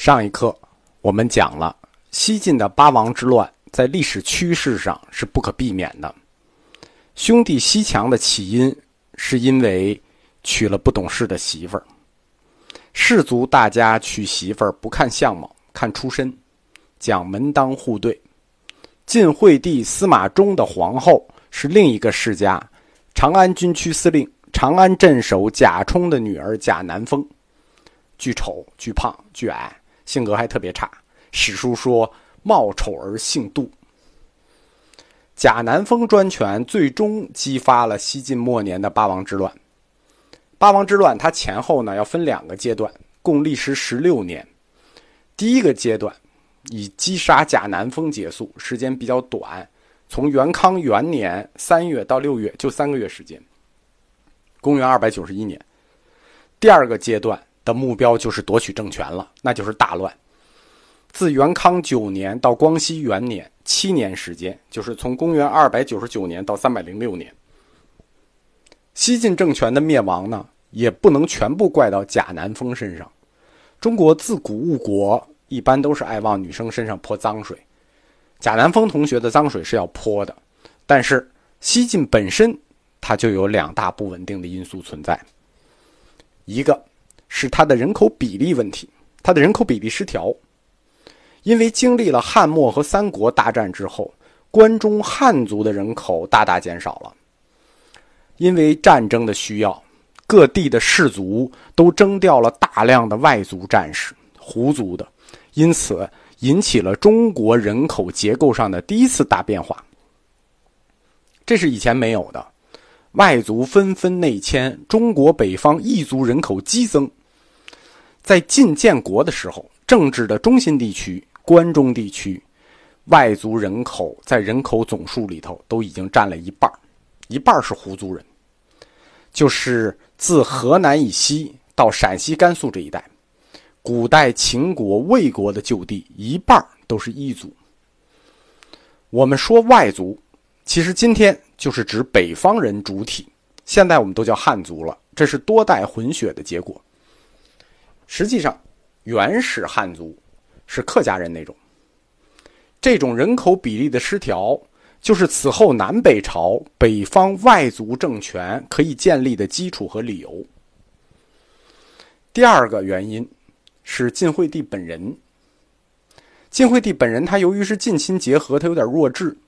上一课我们讲了西晋的八王之乱，在历史趋势上是不可避免的。兄弟西墙的起因是因为娶了不懂事的媳妇儿。士族大家娶媳妇儿不看相貌，看出身，讲门当户对。晋惠帝司马衷的皇后是另一个世家，长安军区司令、长安镇守贾充的女儿贾南风，巨丑、巨胖、巨矮。性格还特别差，史书说貌丑而性妒。贾南风专权，最终激发了西晋末年的八王之乱。八王之乱，它前后呢要分两个阶段，共历时十六年。第一个阶段以击杀贾南风结束，时间比较短，从元康元年三月到六月，就三个月时间。公元二百九十一年。第二个阶段。的目标就是夺取政权了，那就是大乱。自元康九年到光熙元年，七年时间，就是从公元二百九十九年到三百零六年。西晋政权的灭亡呢，也不能全部怪到贾南风身上。中国自古误国，一般都是爱往女生身上泼脏水。贾南风同学的脏水是要泼的，但是西晋本身它就有两大不稳定的因素存在，一个。是它的人口比例问题，它的人口比例失调。因为经历了汉末和三国大战之后，关中汉族的人口大大减少了。因为战争的需要，各地的士族都征调了大量的外族战士，胡族的，因此引起了中国人口结构上的第一次大变化。这是以前没有的，外族纷纷内迁，中国北方异族人口激增。在晋建国的时候，政治的中心地区关中地区，外族人口在人口总数里头都已经占了一半一半是胡族人，就是自河南以西到陕西、甘肃这一带，古代秦国、魏国的旧地，一半都是异族。我们说外族，其实今天就是指北方人主体，现在我们都叫汉族了，这是多代混血的结果。实际上，原始汉族是客家人那种。这种人口比例的失调，就是此后南北朝北方外族政权可以建立的基础和理由。第二个原因是晋惠帝本人。晋惠帝本人他由于是近亲结合，他有点弱智，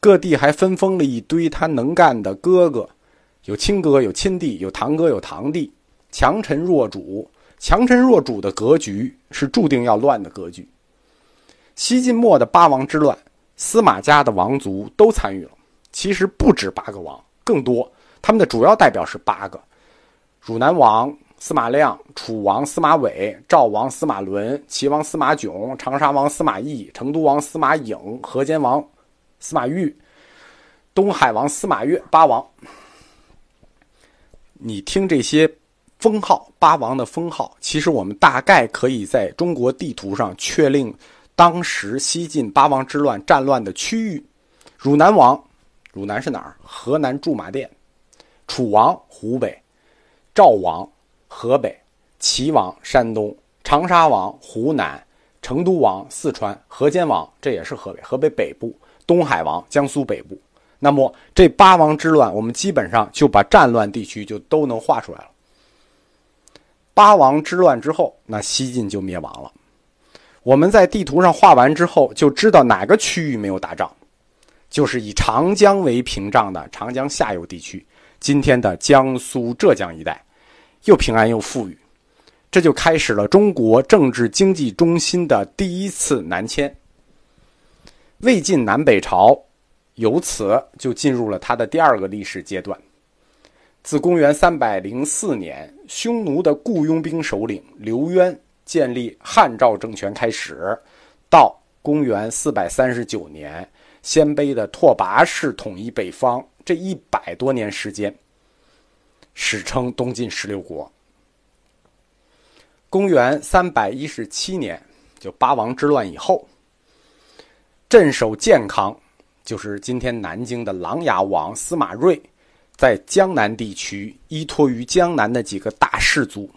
各地还分封了一堆他能干的哥哥，有亲哥，有亲弟，有堂哥，有堂弟，强臣弱主。强臣弱主的格局是注定要乱的格局。西晋末的八王之乱，司马家的王族都参与了。其实不止八个王，更多。他们的主要代表是八个：汝南王司马亮、楚王司马伟、赵王司马伦、齐王司马炯、长沙王司马懿、成都王司马颖、河间王司马昱、东海王司马越。八王，你听这些。封号八王的封号，其实我们大概可以在中国地图上确定当时西晋八王之乱战乱的区域。汝南王，汝南是哪儿？河南驻马店。楚王湖北，赵王河北，齐王山东，长沙王湖南，成都王四川，河间王这也是河北，河北北部，东海王江苏北部。那么这八王之乱，我们基本上就把战乱地区就都能画出来了。八王之乱之后，那西晋就灭亡了。我们在地图上画完之后，就知道哪个区域没有打仗，就是以长江为屏障的长江下游地区，今天的江苏、浙江一带，又平安又富裕，这就开始了中国政治经济中心的第一次南迁。魏晋南北朝，由此就进入了它的第二个历史阶段。自公元三百零四年，匈奴的雇佣兵首领刘渊建立汉赵政权开始，到公元四百三十九年，鲜卑的拓跋氏统一北方，这一百多年时间，史称东晋十六国。公元三百一十七年，就八王之乱以后，镇守建康，就是今天南京的琅琊王司马睿。在江南地区，依托于江南的几个大氏族，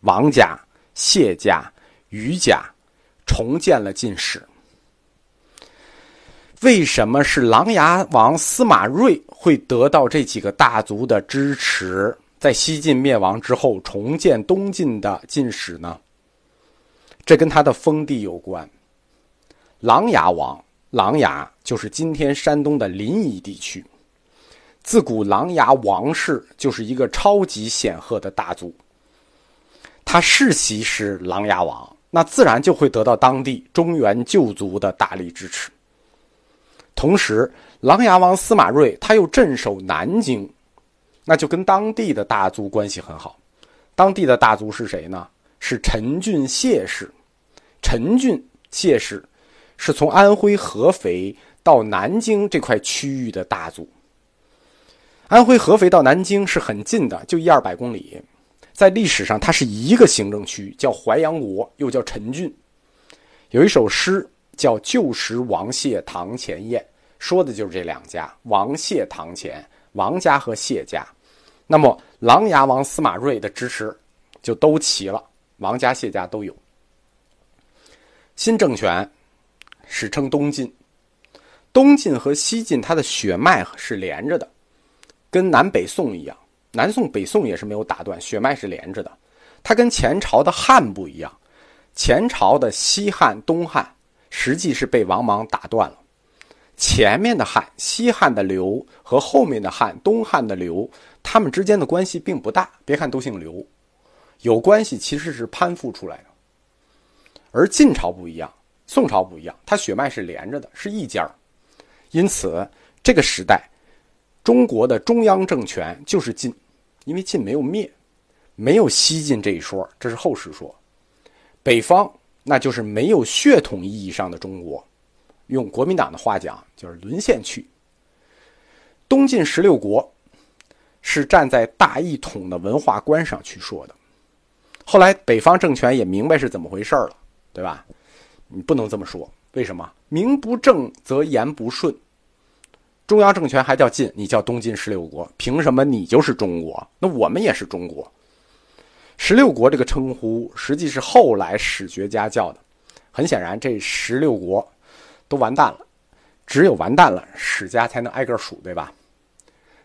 王家、谢家、余家、重建了晋史。为什么是琅琊王司马睿会得到这几个大族的支持，在西晋灭亡之后重建东晋的晋史呢？这跟他的封地有关。琅琊王，琅琊就是今天山东的临沂地区。自古琅琊王氏就是一个超级显赫的大族。他世袭是琅琊王，那自然就会得到当地中原旧族的大力支持。同时，琅琊王司马睿他又镇守南京，那就跟当地的大族关系很好。当地的大族是谁呢？是陈郡谢氏。陈郡谢氏是从安徽合肥到南京这块区域的大族。安徽合肥到南京是很近的，就一二百公里。在历史上，它是一个行政区，叫淮阳国，又叫陈郡。有一首诗叫《旧时王谢堂前燕》，说的就是这两家：王谢堂前，王家和谢家。那么，琅琊王司马睿的支持就都齐了，王家、谢家都有。新政权史称东晋，东晋和西晋它的血脉是连着的。跟南北宋一样，南宋、北宋也是没有打断，血脉是连着的。它跟前朝的汉不一样，前朝的西汉、东汉实际是被王莽打断了。前面的汉、西汉的刘和后面的汉、东汉的刘，他们之间的关系并不大。别看都姓刘，有关系其实是攀附出来的。而晋朝不一样，宋朝不一样，它血脉是连着的，是一家因此，这个时代。中国的中央政权就是晋，因为晋没有灭，没有西晋这一说，这是后世说。北方那就是没有血统意义上的中国，用国民党的话讲就是沦陷区。东晋十六国是站在大一统的文化观上去说的，后来北方政权也明白是怎么回事了，对吧？你不能这么说，为什么？名不正则言不顺。中央政权还叫晋，你叫东晋十六国，凭什么你就是中国？那我们也是中国。十六国这个称呼实际是后来史学家叫的。很显然，这十六国都完蛋了，只有完蛋了，史家才能挨个数，对吧？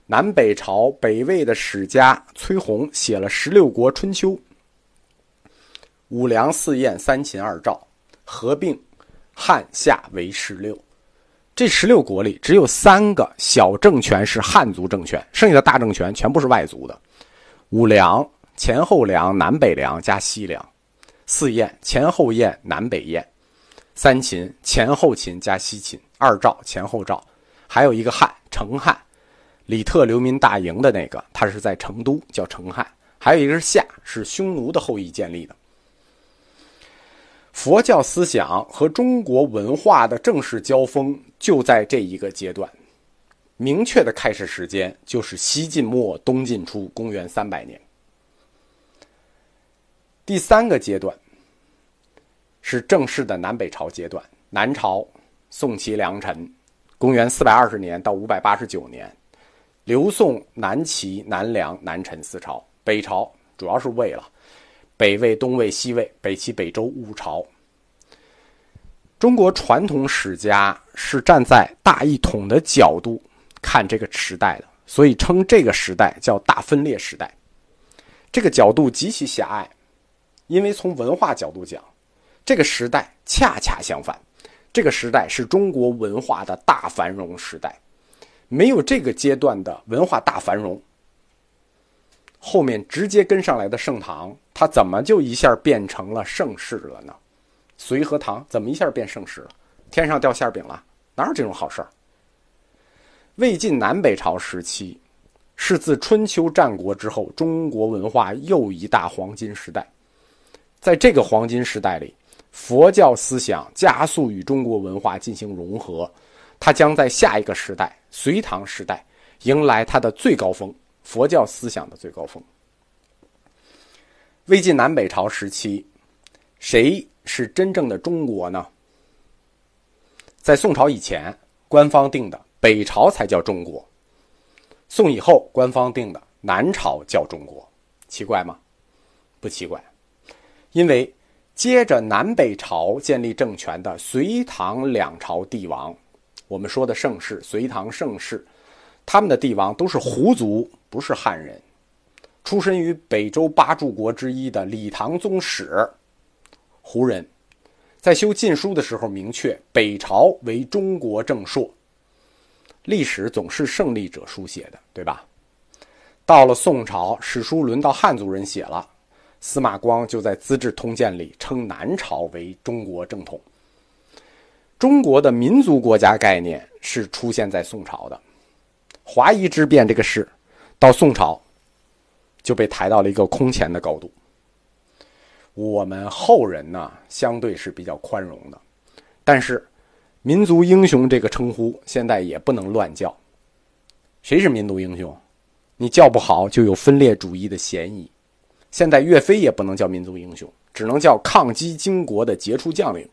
南北朝北魏的史家崔洪写了《十六国春秋》，五梁四燕三秦二赵合并，汉夏为十六。这十六国里只有三个小政权是汉族政权，剩下的大政权全部是外族的。五梁前后梁南北梁加西梁，四燕前后燕南北燕，三秦前后秦加西秦，二赵前后赵，还有一个汉成汉，李特流民大营的那个，他是在成都叫成汉，还有一个是夏，是匈奴的后裔建立的。佛教思想和中国文化的正式交锋就在这一个阶段，明确的开始时间就是西晋末东晋初，公元三百年。第三个阶段是正式的南北朝阶段，南朝宋齐梁陈，公元四百二十年到五百八十九年，刘宋南齐南梁南陈四朝，北朝主要是魏了。北魏、东魏、西魏、北齐、北周五朝。中国传统史家是站在大一统的角度看这个时代的，所以称这个时代叫大分裂时代。这个角度极其狭隘，因为从文化角度讲，这个时代恰恰相反，这个时代是中国文化的大繁荣时代。没有这个阶段的文化大繁荣。后面直接跟上来的盛唐，它怎么就一下变成了盛世了呢？隋和唐怎么一下变盛世了？天上掉馅饼了？哪有这种好事儿？魏晋南北朝时期是自春秋战国之后中国文化又一大黄金时代。在这个黄金时代里，佛教思想加速与中国文化进行融合，它将在下一个时代隋唐时代迎来它的最高峰。佛教思想的最高峰。魏晋南北朝时期，谁是真正的中国呢？在宋朝以前，官方定的北朝才叫中国；宋以后，官方定的南朝叫中国。奇怪吗？不奇怪，因为接着南北朝建立政权的隋唐两朝帝王，我们说的盛世，隋唐盛世，他们的帝王都是胡族，不是汉人，出身于北周八柱国之一的李唐宗室，胡人，在修晋书的时候明确北朝为中国正朔。历史总是胜利者书写的，对吧？到了宋朝，史书轮到汉族人写了。司马光就在《资治通鉴》里称南朝为中国正统。中国的民族国家概念是出现在宋朝的，华夷之变这个事，到宋朝就被抬到了一个空前的高度。我们后人呢，相对是比较宽容的，但是民族英雄这个称呼现在也不能乱叫。谁是民族英雄？你叫不好，就有分裂主义的嫌疑。现在岳飞也不能叫民族英雄，只能叫抗击金国的杰出将领。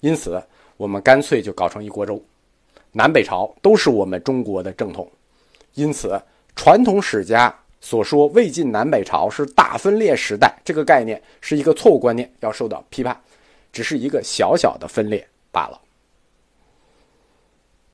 因此，我们干脆就搞成一锅粥，南北朝都是我们中国的正统。因此，传统史家所说魏晋南北朝是大分裂时代，这个概念是一个错误观念，要受到批判，只是一个小小的分裂罢了。